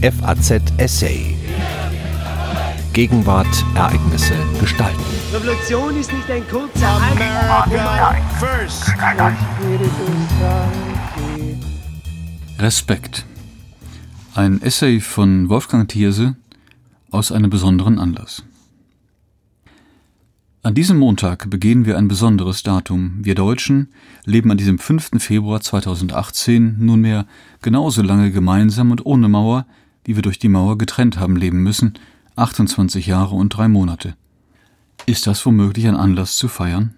FAZ Essay. Gegenwart, Ereignisse, Gestalten. Revolution ist nicht ein kurzer first. Respekt. Ein Essay von Wolfgang Thierse aus einem besonderen Anlass. An diesem Montag begehen wir ein besonderes Datum. Wir Deutschen leben an diesem 5. Februar 2018 nunmehr genauso lange gemeinsam und ohne Mauer, wie wir durch die Mauer getrennt haben leben müssen, 28 Jahre und drei Monate. Ist das womöglich ein Anlass zu feiern?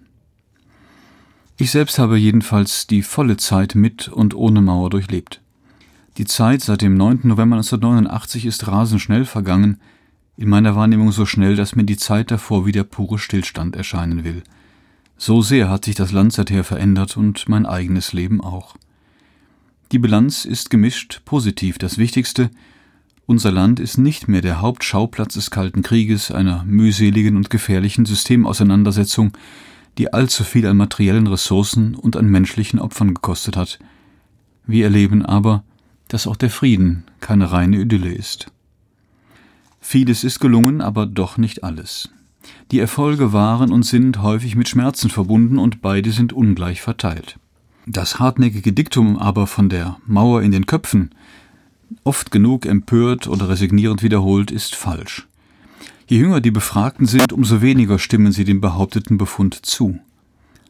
Ich selbst habe jedenfalls die volle Zeit mit und ohne Mauer durchlebt. Die Zeit seit dem 9. November 1989 ist rasend schnell vergangen, in meiner Wahrnehmung so schnell, dass mir die Zeit davor wie der pure Stillstand erscheinen will. So sehr hat sich das Land seither verändert und mein eigenes Leben auch. Die Bilanz ist gemischt positiv. Das Wichtigste, unser Land ist nicht mehr der Hauptschauplatz des Kalten Krieges, einer mühseligen und gefährlichen Systemauseinandersetzung, die allzu viel an materiellen Ressourcen und an menschlichen Opfern gekostet hat. Wir erleben aber, dass auch der Frieden keine reine Idylle ist. Vieles ist gelungen, aber doch nicht alles. Die Erfolge waren und sind häufig mit Schmerzen verbunden und beide sind ungleich verteilt. Das hartnäckige Diktum aber von der Mauer in den Köpfen, oft genug empört oder resignierend wiederholt, ist falsch. Je jünger die Befragten sind, umso weniger stimmen sie dem behaupteten Befund zu.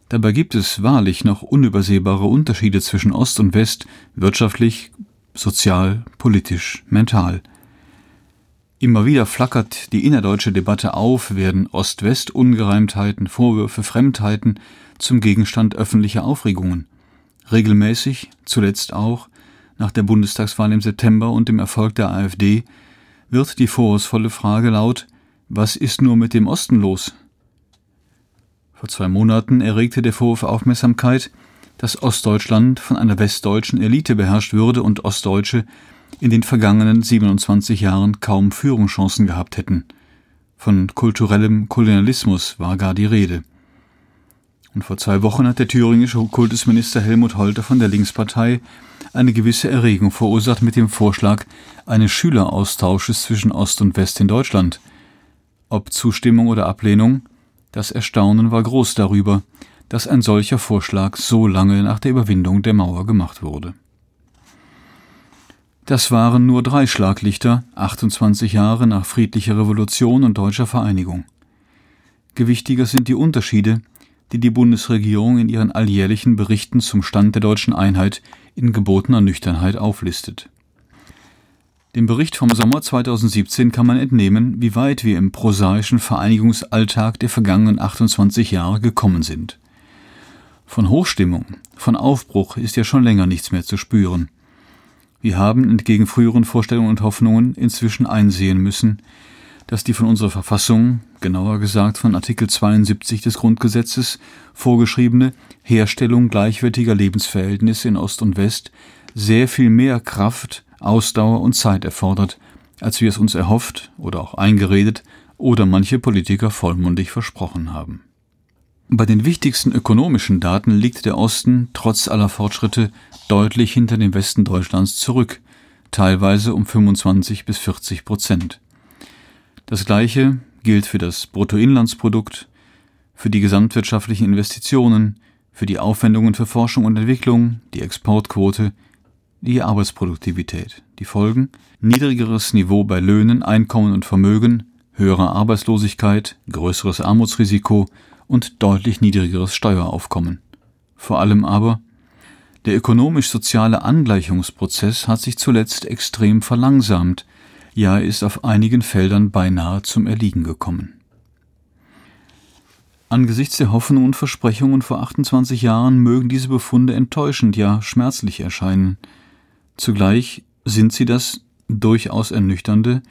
Dabei gibt es wahrlich noch unübersehbare Unterschiede zwischen Ost und West, wirtschaftlich, sozial, politisch, mental. Immer wieder flackert die innerdeutsche Debatte auf, werden Ost-West-Ungereimtheiten, Vorwürfe, Fremdheiten zum Gegenstand öffentlicher Aufregungen. Regelmäßig, zuletzt auch, nach der Bundestagswahl im September und dem Erfolg der AfD, wird die vorwurfsvolle Frage laut, was ist nur mit dem Osten los? Vor zwei Monaten erregte der Vorwurf Aufmerksamkeit, dass Ostdeutschland von einer westdeutschen Elite beherrscht würde und Ostdeutsche in den vergangenen 27 Jahren kaum Führungschancen gehabt hätten. Von kulturellem Kolonialismus war gar die Rede. Und vor zwei Wochen hat der thüringische Kultusminister Helmut Holter von der Linkspartei eine gewisse Erregung verursacht mit dem Vorschlag eines Schüleraustausches zwischen Ost und West in Deutschland. Ob Zustimmung oder Ablehnung, das Erstaunen war groß darüber, dass ein solcher Vorschlag so lange nach der Überwindung der Mauer gemacht wurde. Das waren nur drei Schlaglichter, 28 Jahre nach friedlicher Revolution und deutscher Vereinigung. Gewichtiger sind die Unterschiede, die die Bundesregierung in ihren alljährlichen Berichten zum Stand der deutschen Einheit in gebotener Nüchternheit auflistet. Dem Bericht vom Sommer 2017 kann man entnehmen, wie weit wir im prosaischen Vereinigungsalltag der vergangenen 28 Jahre gekommen sind. Von Hochstimmung, von Aufbruch ist ja schon länger nichts mehr zu spüren. Wir haben entgegen früheren Vorstellungen und Hoffnungen inzwischen einsehen müssen, dass die von unserer Verfassung, genauer gesagt von Artikel 72 des Grundgesetzes, vorgeschriebene Herstellung gleichwertiger Lebensverhältnisse in Ost und West sehr viel mehr Kraft, Ausdauer und Zeit erfordert, als wir es uns erhofft oder auch eingeredet oder manche Politiker vollmundig versprochen haben. Bei den wichtigsten ökonomischen Daten liegt der Osten trotz aller Fortschritte deutlich hinter dem Westen Deutschlands zurück, teilweise um 25 bis 40 Prozent. Das Gleiche gilt für das Bruttoinlandsprodukt, für die gesamtwirtschaftlichen Investitionen, für die Aufwendungen für Forschung und Entwicklung, die Exportquote, die Arbeitsproduktivität. Die Folgen? Niedrigeres Niveau bei Löhnen, Einkommen und Vermögen, höhere Arbeitslosigkeit, größeres Armutsrisiko, und deutlich niedrigeres Steueraufkommen. Vor allem aber der ökonomisch-soziale Angleichungsprozess hat sich zuletzt extrem verlangsamt, ja ist auf einigen Feldern beinahe zum Erliegen gekommen. Angesichts der Hoffnungen und Versprechungen vor 28 Jahren mögen diese Befunde enttäuschend, ja schmerzlich erscheinen. Zugleich sind sie das durchaus ernüchternde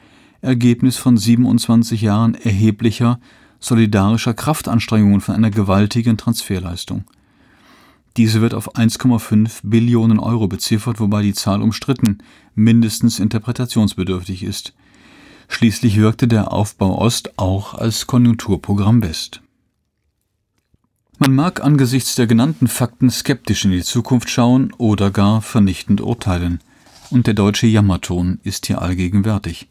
Ergebnis von 27 Jahren erheblicher solidarischer Kraftanstrengungen von einer gewaltigen Transferleistung. Diese wird auf 1,5 Billionen Euro beziffert, wobei die Zahl umstritten, mindestens interpretationsbedürftig ist. Schließlich wirkte der Aufbau Ost auch als Konjunkturprogramm West. Man mag angesichts der genannten Fakten skeptisch in die Zukunft schauen oder gar vernichtend urteilen. und der deutsche Jammerton ist hier allgegenwärtig.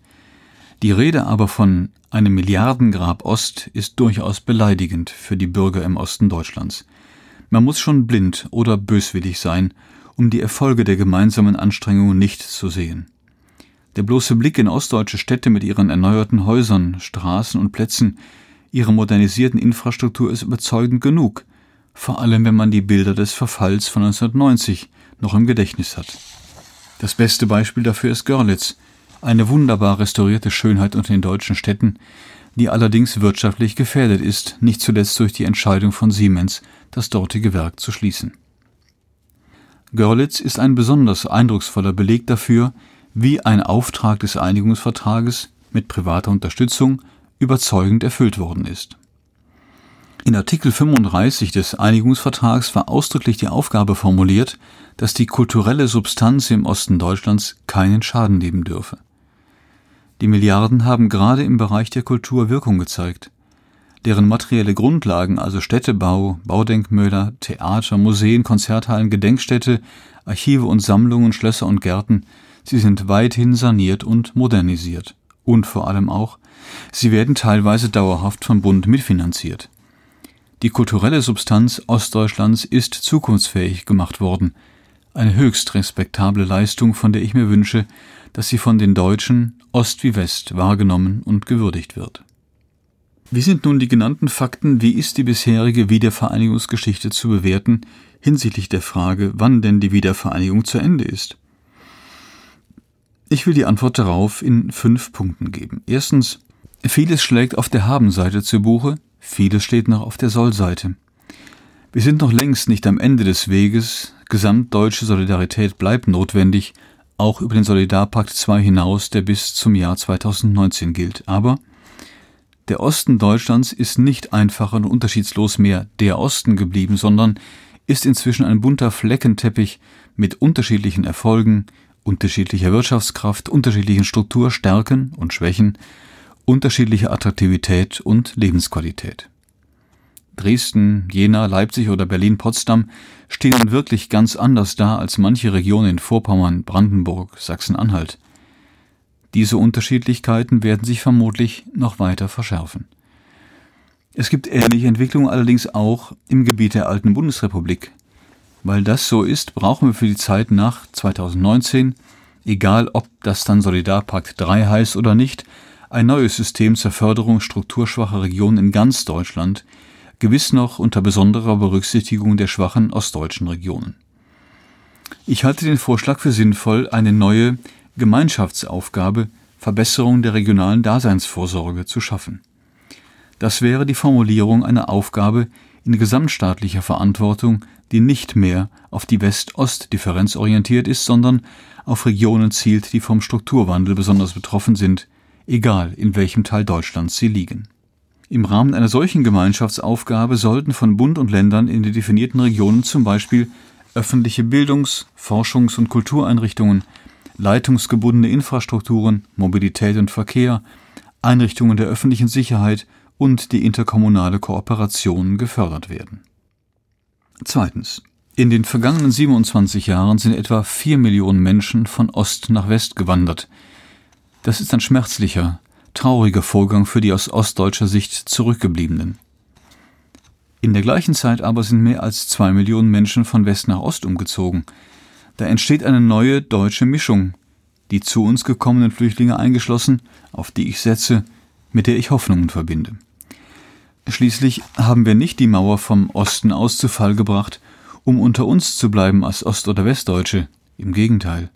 Die Rede aber von einem Milliardengrab Ost ist durchaus beleidigend für die Bürger im Osten Deutschlands. Man muss schon blind oder böswillig sein, um die Erfolge der gemeinsamen Anstrengungen nicht zu sehen. Der bloße Blick in ostdeutsche Städte mit ihren erneuerten Häusern, Straßen und Plätzen, ihrer modernisierten Infrastruktur ist überzeugend genug, vor allem wenn man die Bilder des Verfalls von 1990 noch im Gedächtnis hat. Das beste Beispiel dafür ist Görlitz, eine wunderbar restaurierte Schönheit unter den deutschen Städten, die allerdings wirtschaftlich gefährdet ist, nicht zuletzt durch die Entscheidung von Siemens, das dortige Werk zu schließen. Görlitz ist ein besonders eindrucksvoller Beleg dafür, wie ein Auftrag des Einigungsvertrages mit privater Unterstützung überzeugend erfüllt worden ist. In Artikel 35 des Einigungsvertrags war ausdrücklich die Aufgabe formuliert, dass die kulturelle Substanz im Osten Deutschlands keinen Schaden nehmen dürfe. Die Milliarden haben gerade im Bereich der Kultur Wirkung gezeigt. Deren materielle Grundlagen, also Städtebau, Baudenkmäler, Theater, Museen, Konzerthallen, Gedenkstätte, Archive und Sammlungen, Schlösser und Gärten, sie sind weithin saniert und modernisiert. Und vor allem auch, sie werden teilweise dauerhaft vom Bund mitfinanziert. Die kulturelle Substanz Ostdeutschlands ist zukunftsfähig gemacht worden. Eine höchst respektable Leistung, von der ich mir wünsche, dass sie von den Deutschen Ost wie West wahrgenommen und gewürdigt wird. Wie sind nun die genannten Fakten, wie ist die bisherige Wiedervereinigungsgeschichte zu bewerten hinsichtlich der Frage, wann denn die Wiedervereinigung zu Ende ist? Ich will die Antwort darauf in fünf Punkten geben. Erstens, vieles schlägt auf der Habenseite zu Buche, Vieles steht noch auf der Sollseite. Wir sind noch längst nicht am Ende des Weges. Gesamtdeutsche Solidarität bleibt notwendig, auch über den Solidarpakt II hinaus, der bis zum Jahr 2019 gilt. Aber der Osten Deutschlands ist nicht einfach und unterschiedslos mehr der Osten geblieben, sondern ist inzwischen ein bunter Fleckenteppich mit unterschiedlichen Erfolgen, unterschiedlicher Wirtschaftskraft, unterschiedlichen Strukturstärken und Schwächen, unterschiedliche Attraktivität und Lebensqualität. Dresden, Jena, Leipzig oder Berlin-Potsdam stehen nun wirklich ganz anders da als manche Regionen in Vorpommern, Brandenburg, Sachsen-Anhalt. Diese Unterschiedlichkeiten werden sich vermutlich noch weiter verschärfen. Es gibt ähnliche Entwicklungen allerdings auch im Gebiet der alten Bundesrepublik. Weil das so ist, brauchen wir für die Zeit nach 2019, egal ob das dann Solidarpakt 3 heißt oder nicht, ein neues System zur Förderung strukturschwacher Regionen in ganz Deutschland, gewiss noch unter besonderer Berücksichtigung der schwachen ostdeutschen Regionen. Ich halte den Vorschlag für sinnvoll, eine neue Gemeinschaftsaufgabe Verbesserung der regionalen Daseinsvorsorge zu schaffen. Das wäre die Formulierung einer Aufgabe in gesamtstaatlicher Verantwortung, die nicht mehr auf die West-Ost-Differenz orientiert ist, sondern auf Regionen zielt, die vom Strukturwandel besonders betroffen sind, egal in welchem Teil Deutschlands sie liegen. Im Rahmen einer solchen Gemeinschaftsaufgabe sollten von Bund und Ländern in den definierten Regionen zum Beispiel öffentliche Bildungs-, Forschungs- und Kultureinrichtungen, leitungsgebundene Infrastrukturen, Mobilität und Verkehr, Einrichtungen der öffentlichen Sicherheit und die interkommunale Kooperation gefördert werden. Zweitens. In den vergangenen 27 Jahren sind etwa 4 Millionen Menschen von Ost nach West gewandert, das ist ein schmerzlicher, trauriger Vorgang für die aus ostdeutscher Sicht Zurückgebliebenen. In der gleichen Zeit aber sind mehr als zwei Millionen Menschen von West nach Ost umgezogen. Da entsteht eine neue deutsche Mischung, die zu uns gekommenen Flüchtlinge eingeschlossen, auf die ich setze, mit der ich Hoffnungen verbinde. Schließlich haben wir nicht die Mauer vom Osten aus zu Fall gebracht, um unter uns zu bleiben als Ost- oder Westdeutsche. Im Gegenteil.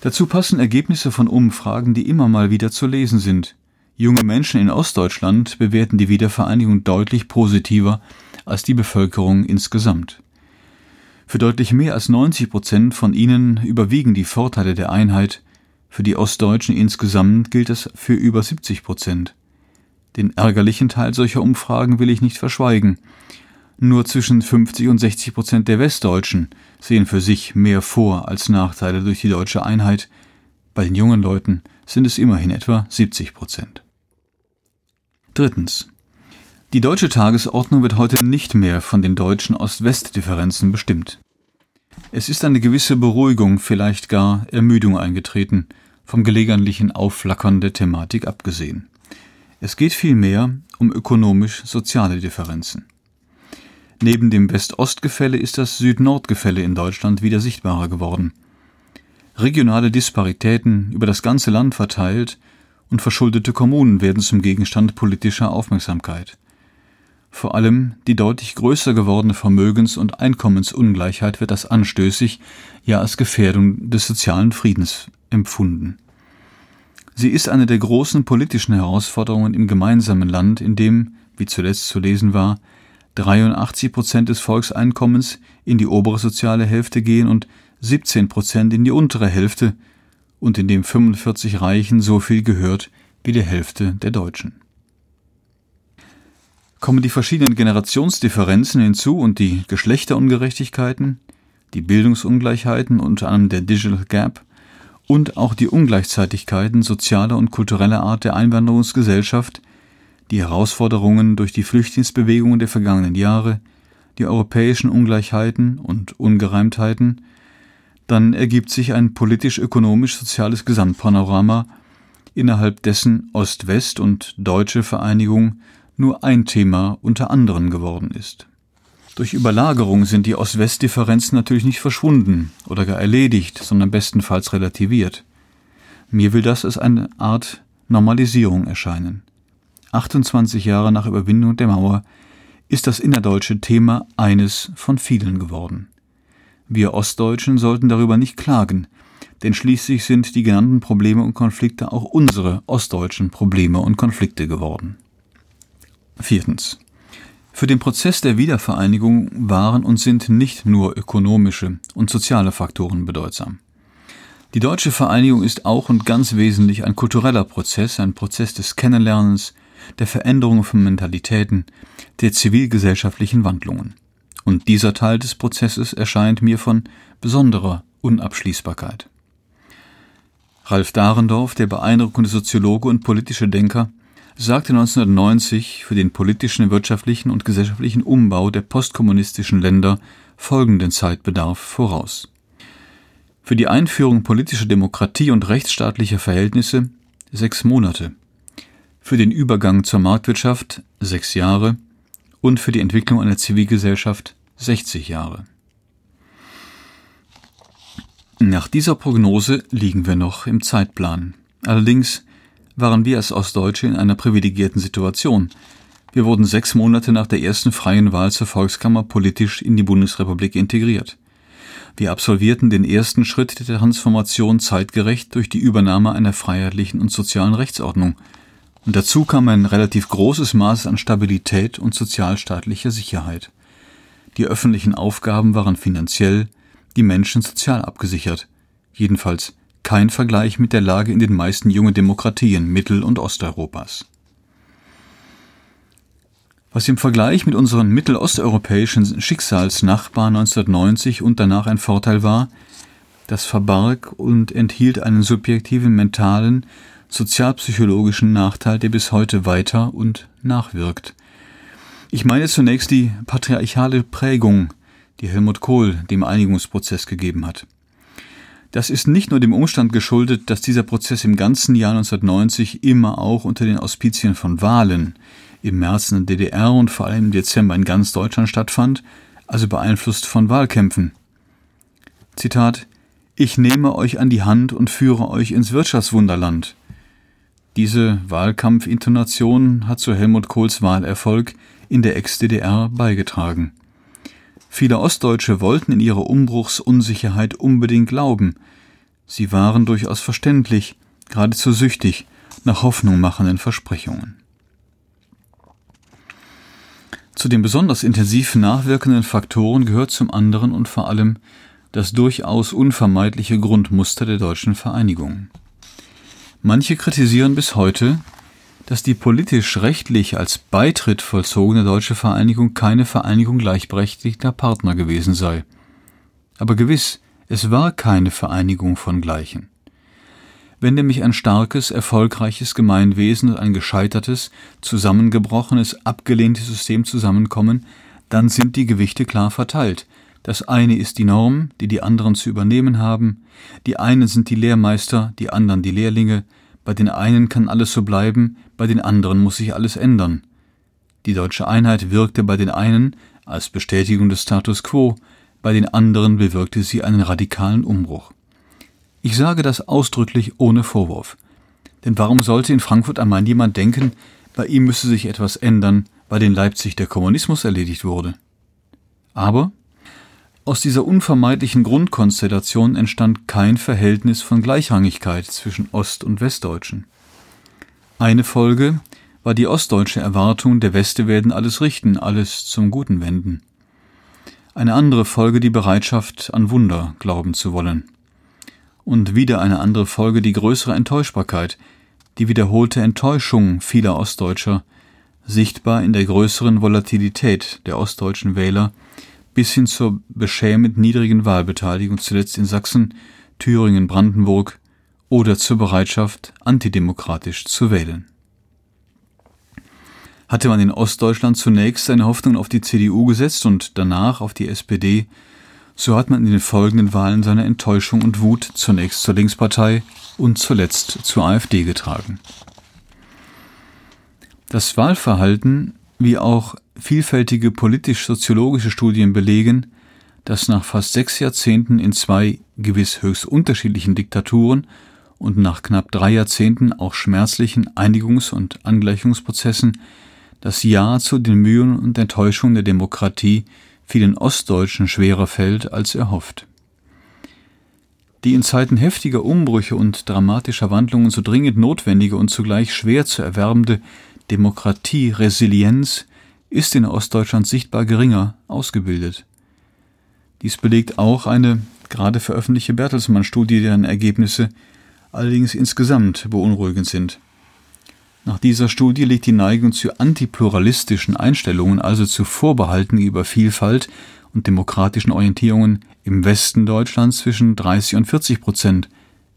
Dazu passen Ergebnisse von Umfragen, die immer mal wieder zu lesen sind. Junge Menschen in Ostdeutschland bewerten die Wiedervereinigung deutlich positiver als die Bevölkerung insgesamt. Für deutlich mehr als 90 Prozent von ihnen überwiegen die Vorteile der Einheit, für die Ostdeutschen insgesamt gilt das für über 70 Prozent. Den ärgerlichen Teil solcher Umfragen will ich nicht verschweigen. Nur zwischen 50 und 60 Prozent der Westdeutschen sehen für sich mehr Vor- als Nachteile durch die deutsche Einheit. Bei den jungen Leuten sind es immerhin etwa 70 Prozent. Drittens. Die deutsche Tagesordnung wird heute nicht mehr von den deutschen Ost-West-Differenzen bestimmt. Es ist eine gewisse Beruhigung, vielleicht gar Ermüdung eingetreten, vom gelegentlichen Aufflackern der Thematik abgesehen. Es geht vielmehr um ökonomisch-soziale Differenzen. Neben dem West-Ost-Gefälle ist das Süd-Nord-Gefälle in Deutschland wieder sichtbarer geworden. Regionale Disparitäten über das ganze Land verteilt und verschuldete Kommunen werden zum Gegenstand politischer Aufmerksamkeit. Vor allem die deutlich größer gewordene Vermögens- und Einkommensungleichheit wird als anstößig, ja als Gefährdung des sozialen Friedens empfunden. Sie ist eine der großen politischen Herausforderungen im gemeinsamen Land, in dem, wie zuletzt zu lesen war, 83 Prozent des Volkseinkommens in die obere soziale Hälfte gehen und 17 Prozent in die untere Hälfte und in dem 45 Reichen so viel gehört wie die Hälfte der Deutschen. Kommen die verschiedenen Generationsdifferenzen hinzu und die Geschlechterungerechtigkeiten, die Bildungsungleichheiten, unter anderem der Digital Gap, und auch die Ungleichzeitigkeiten sozialer und kultureller Art der Einwanderungsgesellschaft, die Herausforderungen durch die Flüchtlingsbewegungen der vergangenen Jahre, die europäischen Ungleichheiten und Ungereimtheiten, dann ergibt sich ein politisch-ökonomisch-soziales Gesamtpanorama, innerhalb dessen Ost-West und deutsche Vereinigung nur ein Thema unter anderen geworden ist. Durch Überlagerung sind die Ost-West-Differenzen natürlich nicht verschwunden oder gar erledigt, sondern bestenfalls relativiert. Mir will das als eine Art Normalisierung erscheinen. 28 Jahre nach Überwindung der Mauer ist das innerdeutsche Thema eines von vielen geworden. Wir Ostdeutschen sollten darüber nicht klagen, denn schließlich sind die genannten Probleme und Konflikte auch unsere ostdeutschen Probleme und Konflikte geworden. Viertens. Für den Prozess der Wiedervereinigung waren und sind nicht nur ökonomische und soziale Faktoren bedeutsam. Die deutsche Vereinigung ist auch und ganz wesentlich ein kultureller Prozess, ein Prozess des Kennenlernens, der Veränderung von Mentalitäten, der zivilgesellschaftlichen Wandlungen. Und dieser Teil des Prozesses erscheint mir von besonderer Unabschließbarkeit. Ralf Dahrendorf, der beeindruckende Soziologe und politische Denker, sagte 1990 für den politischen, wirtschaftlichen und gesellschaftlichen Umbau der postkommunistischen Länder folgenden Zeitbedarf voraus. Für die Einführung politischer Demokratie und rechtsstaatlicher Verhältnisse sechs Monate, für den Übergang zur Marktwirtschaft sechs Jahre und für die Entwicklung einer Zivilgesellschaft 60 Jahre. Nach dieser Prognose liegen wir noch im Zeitplan. Allerdings waren wir als Ostdeutsche in einer privilegierten Situation. Wir wurden sechs Monate nach der ersten freien Wahl zur Volkskammer politisch in die Bundesrepublik integriert. Wir absolvierten den ersten Schritt der Transformation zeitgerecht durch die Übernahme einer freiheitlichen und sozialen Rechtsordnung – und dazu kam ein relativ großes Maß an Stabilität und sozialstaatlicher Sicherheit. Die öffentlichen Aufgaben waren finanziell, die Menschen sozial abgesichert. Jedenfalls kein Vergleich mit der Lage in den meisten jungen Demokratien Mittel- und Osteuropas. Was im Vergleich mit unseren mittelosteuropäischen Schicksalsnachbarn 1990 und danach ein Vorteil war, das verbarg und enthielt einen subjektiven mentalen sozialpsychologischen Nachteil, der bis heute weiter und nachwirkt. Ich meine zunächst die patriarchale Prägung, die Helmut Kohl dem Einigungsprozess gegeben hat. Das ist nicht nur dem Umstand geschuldet, dass dieser Prozess im ganzen Jahr 1990 immer auch unter den Auspizien von Wahlen im März in der DDR und vor allem im Dezember in ganz Deutschland stattfand, also beeinflusst von Wahlkämpfen. Zitat Ich nehme euch an die Hand und führe euch ins Wirtschaftswunderland. Diese Wahlkampfintonation hat zu Helmut Kohls Wahlerfolg in der Ex-DDR beigetragen. Viele Ostdeutsche wollten in ihrer Umbruchsunsicherheit unbedingt glauben. Sie waren durchaus verständlich, geradezu süchtig nach hoffnungmachenden Versprechungen. Zu den besonders intensiv nachwirkenden Faktoren gehört zum anderen und vor allem das durchaus unvermeidliche Grundmuster der deutschen Vereinigung. Manche kritisieren bis heute, dass die politisch-rechtlich als Beitritt vollzogene deutsche Vereinigung keine Vereinigung gleichberechtigter Partner gewesen sei. Aber gewiss, es war keine Vereinigung von Gleichen. Wenn nämlich ein starkes, erfolgreiches Gemeinwesen und ein gescheitertes, zusammengebrochenes, abgelehntes System zusammenkommen, dann sind die Gewichte klar verteilt, Das eine ist die Norm, die die anderen zu übernehmen haben, die einen sind die Lehrmeister, die anderen die Lehrlinge, bei den einen kann alles so bleiben, bei den anderen muss sich alles ändern. Die deutsche Einheit wirkte bei den einen als Bestätigung des Status quo, bei den anderen bewirkte sie einen radikalen Umbruch. Ich sage das ausdrücklich ohne Vorwurf. Denn warum sollte in Frankfurt am Main jemand denken, bei ihm müsse sich etwas ändern, weil in Leipzig der Kommunismus erledigt wurde? Aber aus dieser unvermeidlichen Grundkonstellation entstand kein Verhältnis von Gleichrangigkeit zwischen Ost- und Westdeutschen. Eine Folge war die ostdeutsche Erwartung, der Weste werden alles richten, alles zum Guten wenden. Eine andere Folge die Bereitschaft, an Wunder glauben zu wollen. Und wieder eine andere Folge die größere Enttäuschbarkeit, die wiederholte Enttäuschung vieler Ostdeutscher, sichtbar in der größeren Volatilität der ostdeutschen Wähler, bis hin zur beschämend niedrigen Wahlbeteiligung zuletzt in Sachsen, Thüringen, Brandenburg oder zur Bereitschaft, antidemokratisch zu wählen. Hatte man in Ostdeutschland zunächst seine Hoffnung auf die CDU gesetzt und danach auf die SPD, so hat man in den folgenden Wahlen seine Enttäuschung und Wut zunächst zur Linkspartei und zuletzt zur AfD getragen. Das Wahlverhalten wie auch vielfältige politisch-soziologische Studien belegen, dass nach fast sechs Jahrzehnten in zwei gewiss höchst unterschiedlichen Diktaturen und nach knapp drei Jahrzehnten auch schmerzlichen Einigungs- und Angleichungsprozessen das Ja zu den Mühen und Enttäuschungen der Demokratie vielen Ostdeutschen schwerer fällt als erhofft. Die in Zeiten heftiger Umbrüche und dramatischer Wandlungen so dringend notwendige und zugleich schwer zu erwerbende Demokratie-Resilienz ist in Ostdeutschland sichtbar geringer ausgebildet. Dies belegt auch eine gerade veröffentlichte Bertelsmann-Studie, deren Ergebnisse allerdings insgesamt beunruhigend sind. Nach dieser Studie liegt die Neigung zu antipluralistischen Einstellungen, also zu Vorbehalten über Vielfalt und demokratischen Orientierungen im Westen Deutschlands zwischen 30 und 40 Prozent,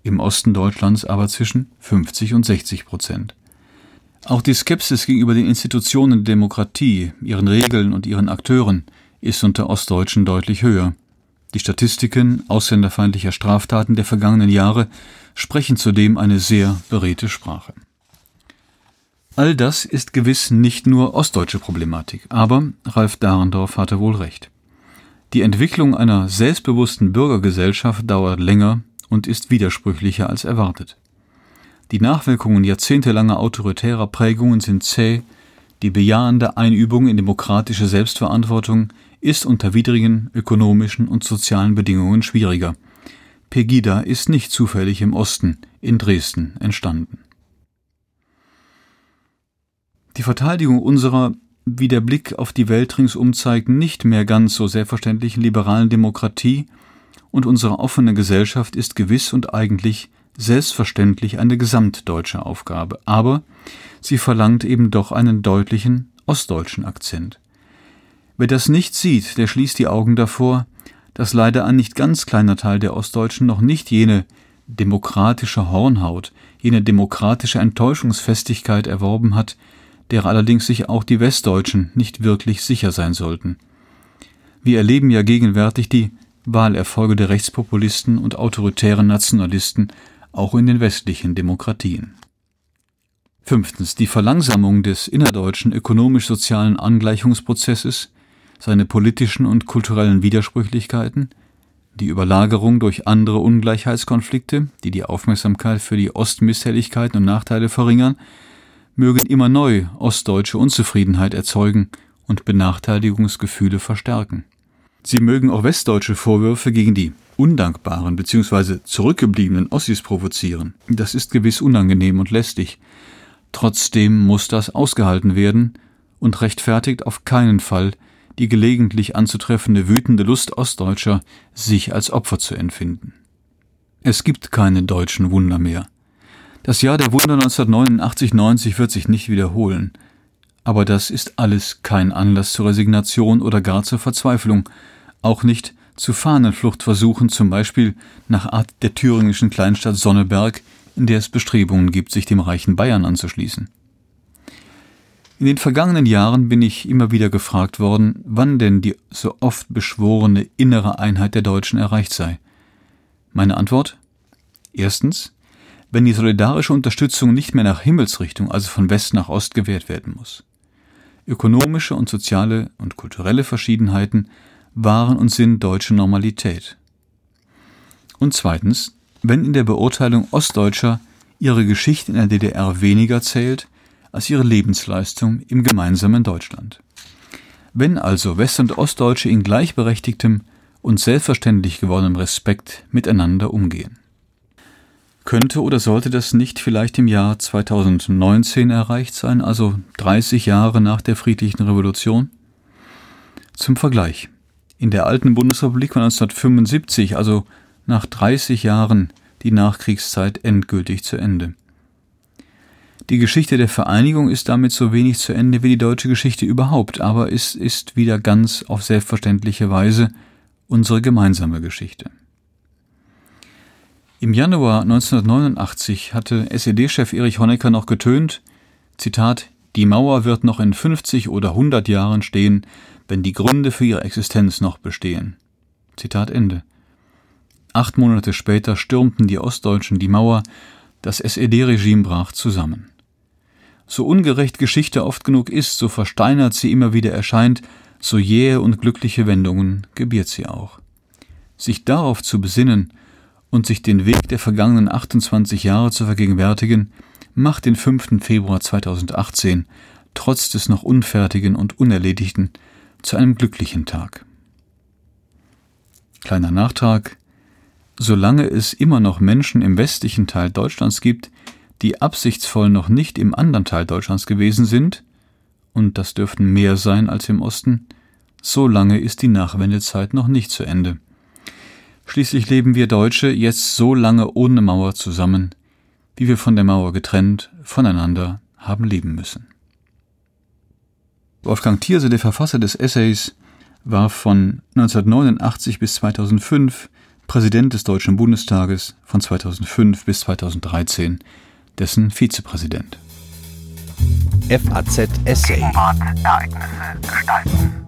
im Osten Deutschlands aber zwischen 50 und 60 Prozent. Auch die Skepsis gegenüber den Institutionen der Demokratie, ihren Regeln und ihren Akteuren ist unter Ostdeutschen deutlich höher. Die Statistiken ausländerfeindlicher Straftaten der vergangenen Jahre sprechen zudem eine sehr beredte Sprache. All das ist gewiss nicht nur ostdeutsche Problematik, aber Ralf Dahrendorf hatte wohl recht. Die Entwicklung einer selbstbewussten Bürgergesellschaft dauert länger und ist widersprüchlicher als erwartet. Die Nachwirkungen jahrzehntelanger autoritärer Prägungen sind zäh, die bejahende Einübung in demokratische Selbstverantwortung ist unter widrigen ökonomischen und sozialen Bedingungen schwieriger. Pegida ist nicht zufällig im Osten, in Dresden, entstanden. Die Verteidigung unserer, wie der Blick auf die Welt ringsum zeigt, nicht mehr ganz so selbstverständlichen liberalen Demokratie und unserer offenen Gesellschaft ist gewiss und eigentlich selbstverständlich eine gesamtdeutsche Aufgabe, aber sie verlangt eben doch einen deutlichen ostdeutschen Akzent. Wer das nicht sieht, der schließt die Augen davor, dass leider ein nicht ganz kleiner Teil der Ostdeutschen noch nicht jene demokratische Hornhaut, jene demokratische Enttäuschungsfestigkeit erworben hat, der allerdings sich auch die Westdeutschen nicht wirklich sicher sein sollten. Wir erleben ja gegenwärtig die Wahlerfolge der Rechtspopulisten und autoritären Nationalisten auch in den westlichen Demokratien. Fünftens. Die Verlangsamung des innerdeutschen ökonomisch-sozialen Angleichungsprozesses, seine politischen und kulturellen Widersprüchlichkeiten, die Überlagerung durch andere Ungleichheitskonflikte, die die Aufmerksamkeit für die Ostmisshelligkeiten und Nachteile verringern, mögen immer neu ostdeutsche Unzufriedenheit erzeugen und Benachteiligungsgefühle verstärken. Sie mögen auch westdeutsche Vorwürfe gegen die undankbaren bzw. zurückgebliebenen Ossis provozieren. Das ist gewiss unangenehm und lästig. Trotzdem muss das ausgehalten werden und rechtfertigt auf keinen Fall die gelegentlich anzutreffende wütende Lust Ostdeutscher, sich als Opfer zu empfinden. Es gibt keine deutschen Wunder mehr. Das Jahr der Wunder 1989-90 wird sich nicht wiederholen. Aber das ist alles kein Anlass zur Resignation oder gar zur Verzweiflung, auch nicht zu Fahnenfluchtversuchen, zum Beispiel nach Art der thüringischen Kleinstadt Sonneberg, in der es Bestrebungen gibt, sich dem reichen Bayern anzuschließen. In den vergangenen Jahren bin ich immer wieder gefragt worden, wann denn die so oft beschworene innere Einheit der Deutschen erreicht sei. Meine Antwort? Erstens, wenn die solidarische Unterstützung nicht mehr nach Himmelsrichtung, also von West nach Ost gewährt werden muss. Ökonomische und soziale und kulturelle Verschiedenheiten waren und sind deutsche Normalität. Und zweitens, wenn in der Beurteilung Ostdeutscher ihre Geschichte in der DDR weniger zählt als ihre Lebensleistung im gemeinsamen Deutschland. Wenn also West- und Ostdeutsche in gleichberechtigtem und selbstverständlich gewordenem Respekt miteinander umgehen. Könnte oder sollte das nicht vielleicht im Jahr 2019 erreicht sein, also 30 Jahre nach der friedlichen Revolution? Zum Vergleich. In der alten Bundesrepublik war 1975, also nach 30 Jahren, die Nachkriegszeit endgültig zu Ende. Die Geschichte der Vereinigung ist damit so wenig zu Ende wie die deutsche Geschichte überhaupt, aber es ist wieder ganz auf selbstverständliche Weise unsere gemeinsame Geschichte. Im Januar 1989 hatte SED-Chef Erich Honecker noch getönt, Zitat, die Mauer wird noch in 50 oder 100 Jahren stehen, wenn die Gründe für ihre Existenz noch bestehen. Zitat Ende. Acht Monate später stürmten die Ostdeutschen die Mauer, das SED-Regime brach zusammen. So ungerecht Geschichte oft genug ist, so versteinert sie immer wieder erscheint, so jähe und glückliche Wendungen gebiert sie auch. Sich darauf zu besinnen, und sich den Weg der vergangenen 28 Jahre zu vergegenwärtigen, macht den 5. Februar 2018 trotz des noch Unfertigen und Unerledigten zu einem glücklichen Tag. Kleiner Nachtrag. Solange es immer noch Menschen im westlichen Teil Deutschlands gibt, die absichtsvoll noch nicht im anderen Teil Deutschlands gewesen sind, und das dürften mehr sein als im Osten, so lange ist die Nachwendezeit noch nicht zu Ende. Schließlich leben wir Deutsche jetzt so lange ohne Mauer zusammen, wie wir von der Mauer getrennt voneinander haben leben müssen. Wolfgang Thierse, der Verfasser des Essays, war von 1989 bis 2005 Präsident des Deutschen Bundestages, von 2005 bis 2013 dessen Vizepräsident. FAZ Essay. Gegenwart, Ereignisse gestalten.